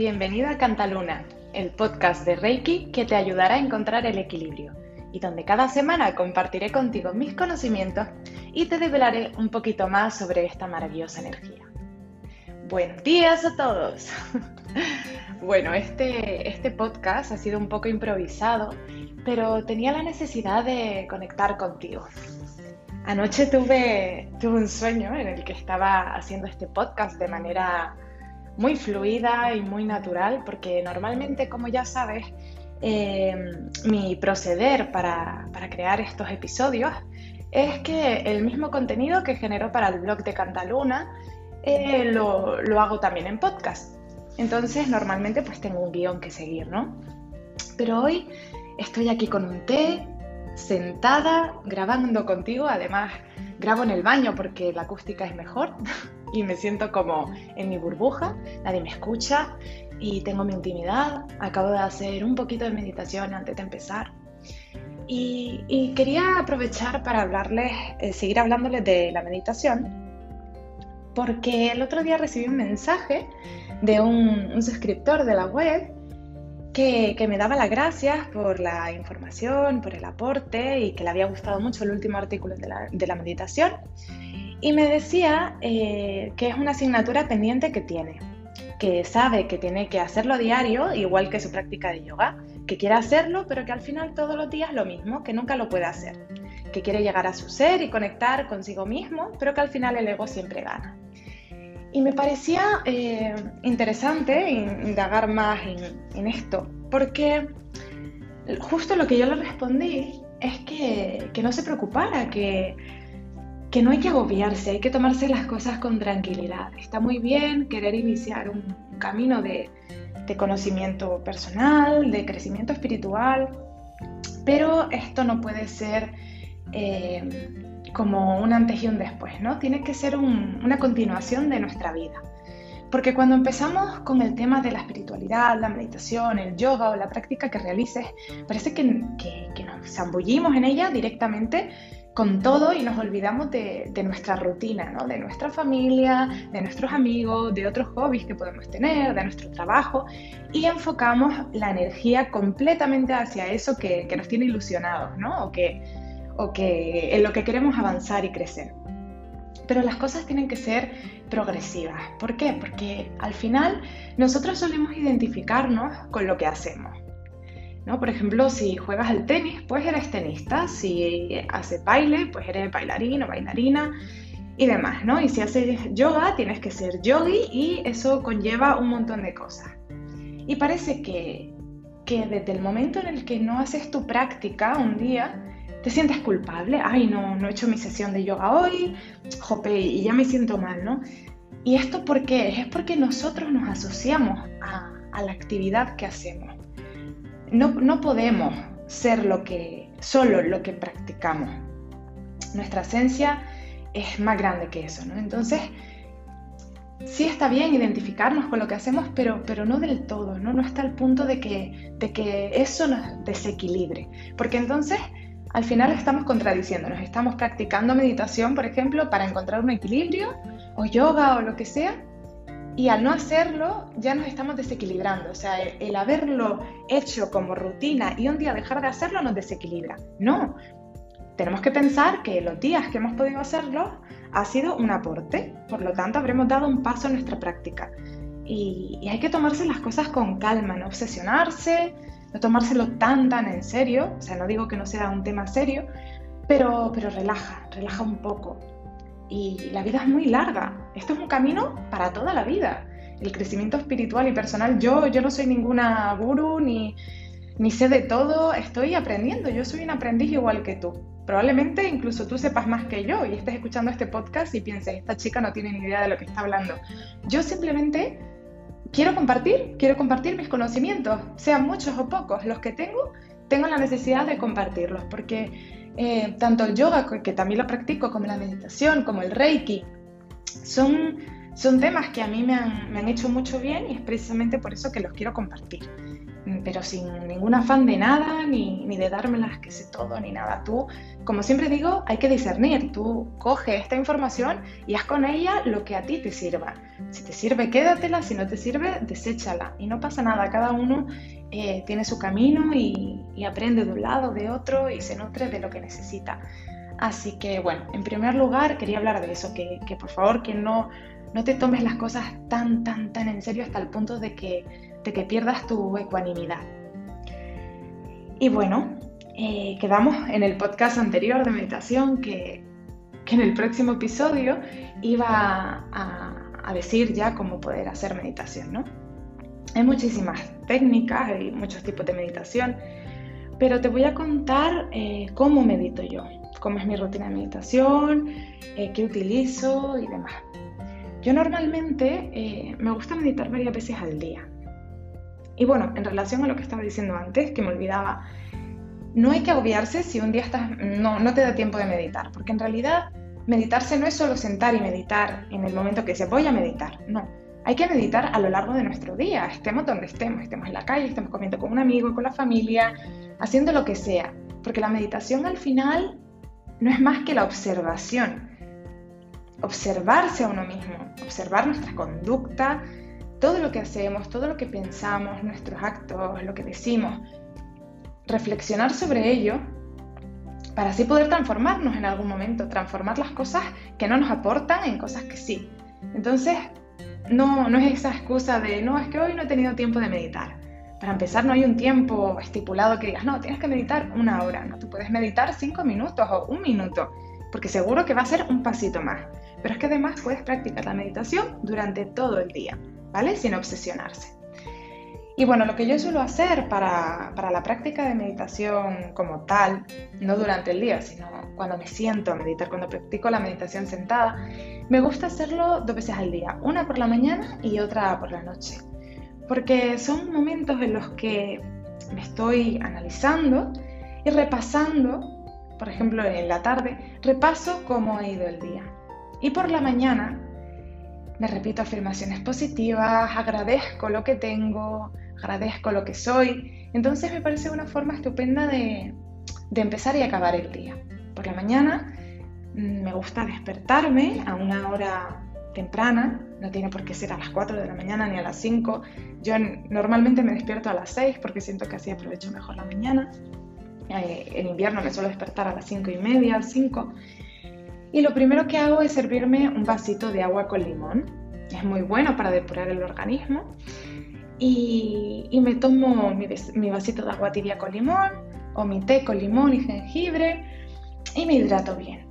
Bienvenida a Cantaluna, el podcast de Reiki que te ayudará a encontrar el equilibrio y donde cada semana compartiré contigo mis conocimientos y te develaré un poquito más sobre esta maravillosa energía. Buenos días a todos. bueno, este, este podcast ha sido un poco improvisado, pero tenía la necesidad de conectar contigo. Anoche tuve, tuve un sueño en el que estaba haciendo este podcast de manera muy fluida y muy natural, porque normalmente, como ya sabes, eh, mi proceder para, crear estos episodios es que el mismo contenido que genero para el blog de Cantaluna eh, lo, lo, hago también en podcast. Entonces, normalmente pues tengo un guion que seguir, ¿no? Pero hoy estoy aquí con un té, sentada, grabando contigo, además grabo en el baño porque la acústica es mejor. y me siento como en mi burbuja, nadie me escucha y tengo mi intimidad. Acabo de hacer un poquito de meditación antes de empezar. Y, quería aprovechar para hablarles, eh, seguir hablándoles de la meditación, porque el otro día recibí un mensaje de un, suscriptor de la web que, me daba las gracias por la información, por el aporte y que le había gustado mucho el último artículo de la, de la meditación y me decía eh, que es una asignatura pendiente que tiene, que sabe que tiene que hacerlo diario, igual que su práctica de yoga, que quiere hacerlo, pero que al final todos los días lo mismo, que nunca lo puede hacer, que quiere llegar a su ser y conectar consigo mismo, pero que al final el ego siempre gana. Y me parecía eh, interesante indagar más en, esto, porque justo lo que yo le respondí es que, que no se preocupara, que que no hay que agobiarse, hay que tomarse las cosas con tranquilidad. Está muy bien querer iniciar un camino de, conocimiento personal, de crecimiento espiritual, pero esto no puede ser eh, como un antes y un después, ¿no? Tiene que ser una continuación de nuestra vida. Porque cuando empezamos con el tema de la espiritualidad, la meditación, el yoga o la práctica que realices, parece que, que nos zambullimos en ella directamente con todo y nos olvidamos de, nuestra rutina, de nuestra familia, de nuestros amigos, de otros hobbies que podemos tener, de nuestro trabajo y enfocamos la energía completamente hacia eso que, nos tiene ilusionados ¿no? o, que, o que en lo que queremos avanzar y crecer. Pero las cosas tienen que ser progresivas. ¿Por qué? Porque al final nosotros solemos identificarnos con lo que hacemos. ¿No? Por ejemplo, si juegas al tenis, pues eres tenista, si haces baile, pues eres bailarín o bailarina y demás, ¿no? Y si haces yoga, tienes que ser yogi y eso conlleva un montón de cosas. Y parece que, que desde el momento en el que no haces tu práctica un día, te sientes culpable, ay, no, no he hecho mi sesión de yoga hoy, jope, y ya me siento mal, ¿no? ¿Y esto por qué? Es porque nosotros nos asociamos a, a la actividad que hacemos no, podemos ser solo lo que practicamos. Nuestra esencia es más grande que eso, ¿no? Entonces, sí está bien identificarnos con lo que hacemos, pero, pero no del todo, ¿no? No hasta el punto de que, de que eso nos desequilibre. Porque entonces, al final estamos contradiciéndonos. Estamos practicando meditación, por ejemplo, para encontrar un equilibrio, o yoga, o lo que sea, y al no hacerlo ya nos estamos desequilibrando. O sea, el, haberlo hecho como rutina y un día dejar de hacerlo nos desequilibra. No, tenemos que pensar que los días que hemos podido hacerlo ha sido un aporte, por lo tanto habremos dado un paso en nuestra práctica. Y, y, hay que tomarse las cosas con calma, no obsesionarse, no tomárselo tan tan en serio, o sea, no digo que no sea un tema serio, pero, pero relaja, relaja un poco y la vida es muy larga. Esto es un camino para toda la vida. El crecimiento espiritual y personal, yo, yo no soy ninguna guru ni, ni sé de todo, estoy aprendiendo, yo soy un aprendiz igual que tú. Probablemente incluso tú sepas más que yo y estés escuchando este podcast y pienses, esta chica no tiene ni idea de lo que está hablando. Yo simplemente quiero compartir, quiero compartir mis conocimientos, sean muchos o pocos, los que tengo, tengo la necesidad de compartirlos, porque eh, tanto el yoga, que también lo practico, como la meditación, como el reiki, son, son temas que a mí me han, me han hecho mucho bien y es precisamente por eso que los quiero compartir. Mm, pero sin ningún afán de nada, ni, ni, de dármelas que sé todo, ni nada. Tú, como siempre digo, hay que discernir. Tú coge esta información y haz con ella lo que a ti te sirva. Si te sirve, quédatela, si no te sirve, deséchala. Y no pasa nada, cada uno eh, tiene su camino y, aprende de un lado, de otro y se nutre de lo que necesita. Así que bueno, en primer lugar quería hablar de eso, que, que por favor que no, no te tomes las cosas tan, tan, tan en serio hasta el punto de que, de que pierdas tu ecuanimidad. Y bueno, eh, quedamos en el podcast anterior de meditación que, que en el próximo episodio iba a, decir ya cómo poder hacer meditación, ¿no? Hay muchísimas técnicas, hay muchos tipos de meditación, pero te voy a contar eh, cómo medito yo, cómo es mi rutina de meditación, eh, qué utilizo y demás. Yo normalmente me gusta meditar varias veces al día. Y bueno, en relación a lo que estaba diciendo antes, que me olvidaba, no hay que agobiarse si un día no, no te da tiempo de meditar, porque en realidad meditarse no es solo sentar y meditar en el momento que se voy a meditar, no. Hay que meditar a lo largo de nuestro día, estemos donde estemos, estemos en la calle, estemos comiendo con un amigo, con la familia, haciendo lo que sea, porque la meditación al final no es más que la observación, observarse a uno mismo, observar nuestra conducta, todo lo que hacemos, todo lo que pensamos, nuestros actos, lo que decimos, reflexionar sobre ello para así poder transformarnos en algún momento, transformar las cosas que no nos aportan en cosas que sí. Entonces, no, no es esa excusa de, no, es que hoy no he tenido tiempo de meditar. Para empezar, no hay un tiempo estipulado que digas, no, tienes que meditar una hora, no, tú puedes meditar cinco minutos o un minuto, porque seguro que va a ser un pasito más. Pero es que además puedes practicar la meditación durante todo el día, ¿vale? Sin obsesionarse. Y bueno, lo que yo suelo hacer para, para, la práctica de meditación como tal, no durante el día, sino cuando me siento a meditar, cuando practico la meditación sentada, me gusta hacerlo dos veces al día, una por la mañana y otra por la noche, porque son momentos en los que me estoy analizando y repasando, por ejemplo en la tarde, repaso cómo ha ido el día, y por la mañana me repito afirmaciones positivas, agradezco lo que tengo, agradezco lo que soy. Entonces me parece una forma estupenda de, empezar y acabar el día. Por la mañana mm, me gusta despertarme a una hora temprana, no tiene por qué ser a las 4 de la mañana ni a las 5. Yo normalmente me despierto a las 6 porque siento que así aprovecho mejor la mañana. Eh, en invierno me suelo despertar a las 5 y media, 5. Y lo primero que hago es servirme un vasito de agua con limón. Es muy bueno para depurar el organismo. Y, me tomo mi, vasito de agua tibia con limón o mi té con limón y jengibre y me hidrato bien.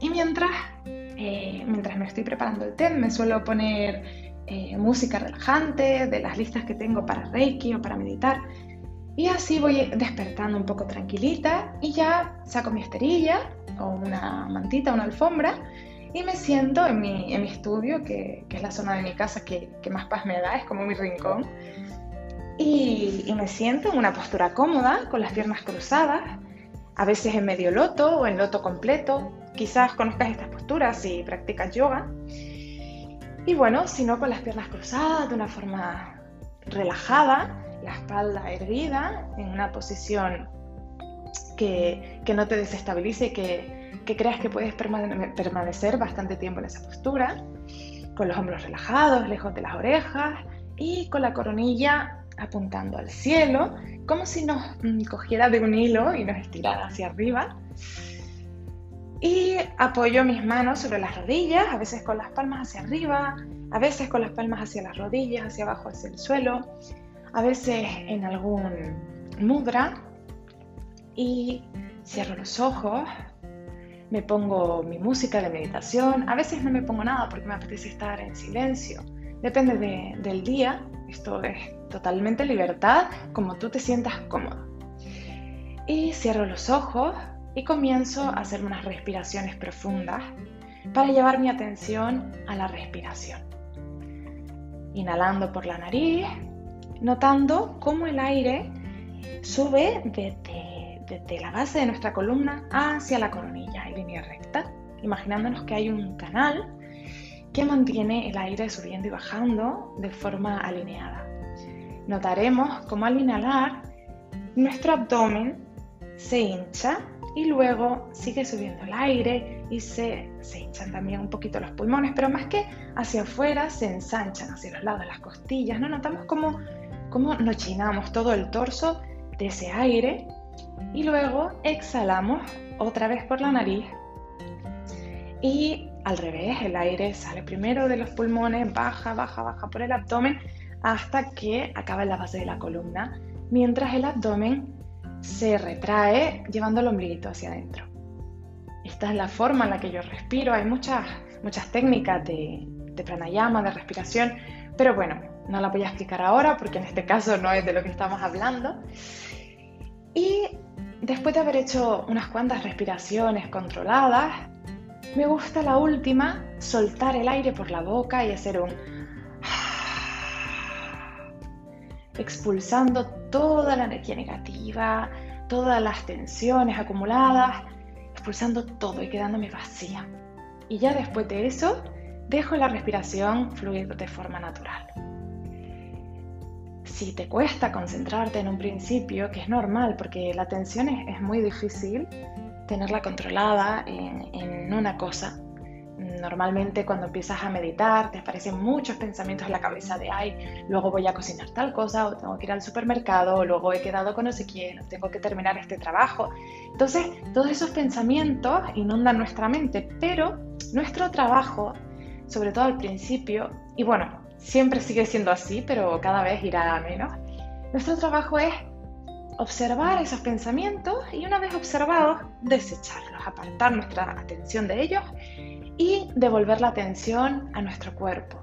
Y mientras, eh, mientras me estoy preparando el té, me suelo poner eh, música relajante de las listas que tengo para Reiki o para meditar. Y así voy despertando un poco tranquilita y ya saco mi esterilla o una mantita, una alfombra, y me siento en mi, en mi estudio, que, que, es la zona de mi casa que, que, más paz me da, es como mi rincón, y, me siento en una postura cómoda, con las piernas cruzadas, a veces en medio loto o en loto completo, quizás conozcas estas posturas si practicas yoga, y bueno, si no con las piernas cruzadas, de una forma relajada, la espalda erguida, en una posición que, no te desestabilice, que, que creas que puedes permanecer bastante tiempo en esa postura, con los hombros relajados, lejos de las orejas y con la coronilla apuntando al cielo, como si nos mm, cogiera de un hilo y nos estirara hacia arriba. Y apoyo mis manos sobre las rodillas, a veces con las palmas hacia arriba, a veces con las palmas hacia las rodillas, hacia abajo, hacia el suelo, a veces en algún mudra y cierro los ojos, me pongo mi música de meditación, a veces no me pongo nada porque me apetece estar en silencio, depende del día, esto es totalmente libertad, como tú te sientas cómodo. Y cierro los ojos y comienzo a hacer unas respiraciones profundas para llevar mi atención a la respiración. Inhalando por la nariz, notando cómo el aire sube desde desde la base de nuestra columna hacia la coronilla en línea recta, imaginándonos que hay un canal que mantiene el aire subiendo y bajando de forma alineada. notaremos cómo al inhalar nuestro abdomen se hincha y luego sigue subiendo el aire y se, se hinchan también un poquito los pulmones, pero más que hacia afuera se ensanchan hacia los lados, las costillas, ¿no? Notamos cómo, cómo nos llenamos todo el torso de ese aire y luego exhalamos otra vez por la nariz y al revés, el aire sale primero de los pulmones, baja, baja, baja por el abdomen hasta que acaba en la base de la columna, mientras el abdomen se retrae llevando el ombliguito hacia adentro. Esta es la forma en la que yo respiro. Hay muchas, muchas técnicas de, de pranayama, de respiración, pero bueno, no la voy a explicar ahora porque en este caso no es de lo que estamos hablando. Y después de haber hecho unas cuantas respiraciones controladas, me gusta la última, soltar el aire por la boca y hacer un expulsando toda la energía negativa, todas las tensiones acumuladas, expulsando todo y quedándome vacía. Y ya después de eso, dejo la respiración fluir de forma natural. Si te cuesta concentrarte en un principio, que es normal porque la tensión es, muy difícil tenerla controlada en, en una cosa, Normalmente cuando empiezas a meditar te aparecen muchos pensamientos en la cabeza de, ay, luego voy a cocinar tal cosa, o tengo que ir al supermercado, o luego he quedado con no sé quién, o tengo que terminar este trabajo. Entonces, todos esos pensamientos inundan nuestra mente, pero nuestro trabajo, sobre todo al principio, y bueno, siempre sigue siendo así, pero cada vez irá a menos, nuestro trabajo es observar esos pensamientos y una vez observados, desecharlos, apartar nuestra atención de ellos y devolver la atención a nuestro cuerpo,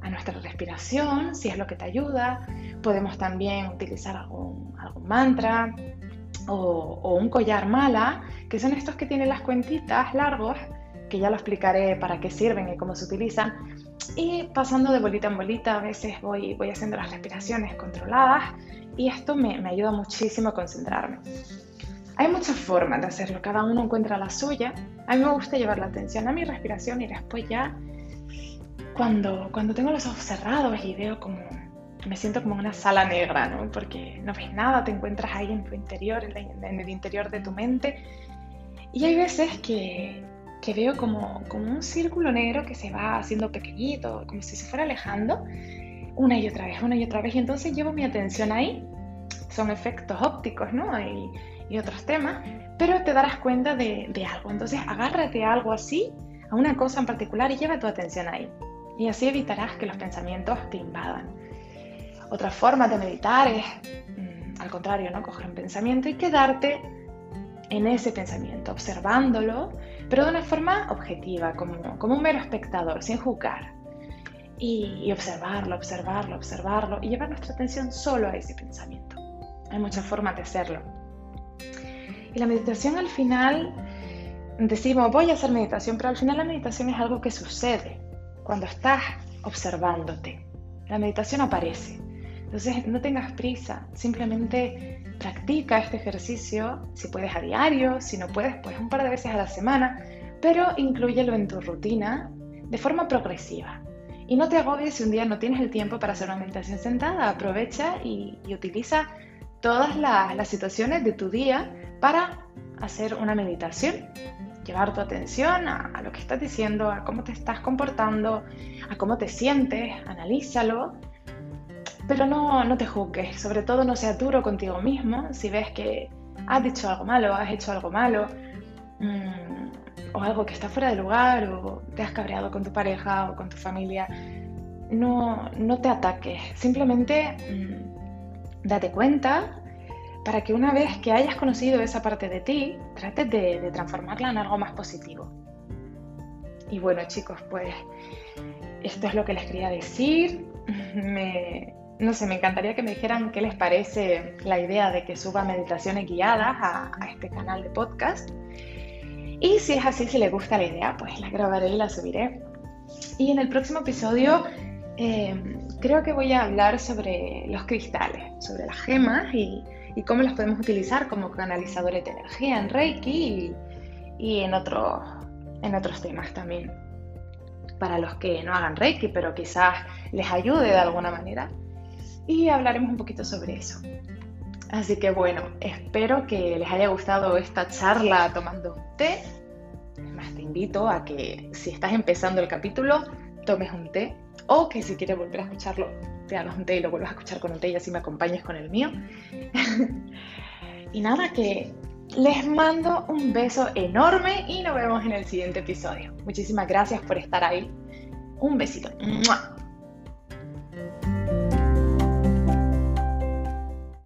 a nuestra respiración, si es lo que te ayuda. Podemos también utilizar algún, mantra o, o, un collar mala, que son estos que tienen las cuentitas largos, que ya lo explicaré para qué sirven y cómo se utilizan. Y pasando de bolita en bolita, a veces voy, voy haciendo las respiraciones controladas y esto me, me ayuda muchísimo a concentrarme. Hay muchas formas de hacerlo, cada uno encuentra la suya. A mí me gusta llevar la atención a mi respiración y después ya, cuando, cuando tengo los ojos cerrados y veo como, me siento como una sala negra, ¿no? Porque no ves nada, te encuentras ahí en tu interior, en, el interior de tu mente. Y hay veces que, que veo como, como un círculo negro que se va haciendo pequeñito, como si se fuera alejando, una y otra vez, una y otra vez. Y entonces llevo mi atención ahí. Son efectos ópticos, ¿no? Y, y otros temas, pero te darás cuenta de, de algo. Entonces agárrate a algo así, a una cosa en particular y lleva tu atención ahí. Y así evitarás que los pensamientos te invadan. Otra forma de meditar es, mm, al contrario, ¿no? coger un pensamiento y quedarte en ese pensamiento, observándolo, pero de una forma objetiva, como, como un mero espectador, sin juzgar. Y, y, observarlo, observarlo, observarlo y llevar nuestra atención solo a ese pensamiento. Hay muchas formas de hacerlo. Y la meditación al final, decimos, voy a hacer meditación, pero al final la meditación es algo que sucede cuando estás observándote. La meditación aparece. Entonces, no tengas prisa, simplemente practica este ejercicio, si puedes a diario, si no puedes, pues un par de veces a la semana, pero inclúyelo en tu rutina de forma progresiva. Y no te agobies si un día no tienes el tiempo para hacer una meditación sentada, aprovecha y, utiliza todas las situaciones de tu día para hacer una meditación, llevar tu atención a, lo que estás diciendo, a cómo te estás comportando, a cómo te sientes, analízalo, pero no, no te juzgues, sobre todo no seas duro contigo mismo si ves que has dicho algo malo, has hecho algo malo, mmm, o algo que está fuera de lugar, o te has cabreado con tu pareja o con tu familia. No, no te ataques, simplemente mmm, date cuenta para que una vez que hayas conocido esa parte de ti, trates de, transformarla en algo más positivo. Y bueno chicos, pues esto es lo que les quería decir. no sé, me encantaría que me dijeran qué les parece la idea de que suba meditaciones guiadas a, este canal de podcast. Y si es así, si les gusta la idea, pues la grabaré y la subiré. Y en el próximo episodio eh, creo que voy a hablar sobre los cristales, sobre las gemas y cómo los podemos utilizar como canalizadores de energía en Reiki y, en, en otros temas también. Para los que no hagan Reiki, pero quizás les ayude de alguna manera. Y hablaremos un poquito sobre eso. Así que bueno, espero que les haya gustado esta charla tomando un té. Más te invito a que si estás empezando el capítulo, tomes un té o que si quieres volver a escucharlo, te hagas un té y lo vuelvas a escuchar con un té y así me acompañes con el mío. y nada, que les mando un beso enorme y nos vemos en el siguiente episodio. Muchísimas gracias por estar ahí. Un besito.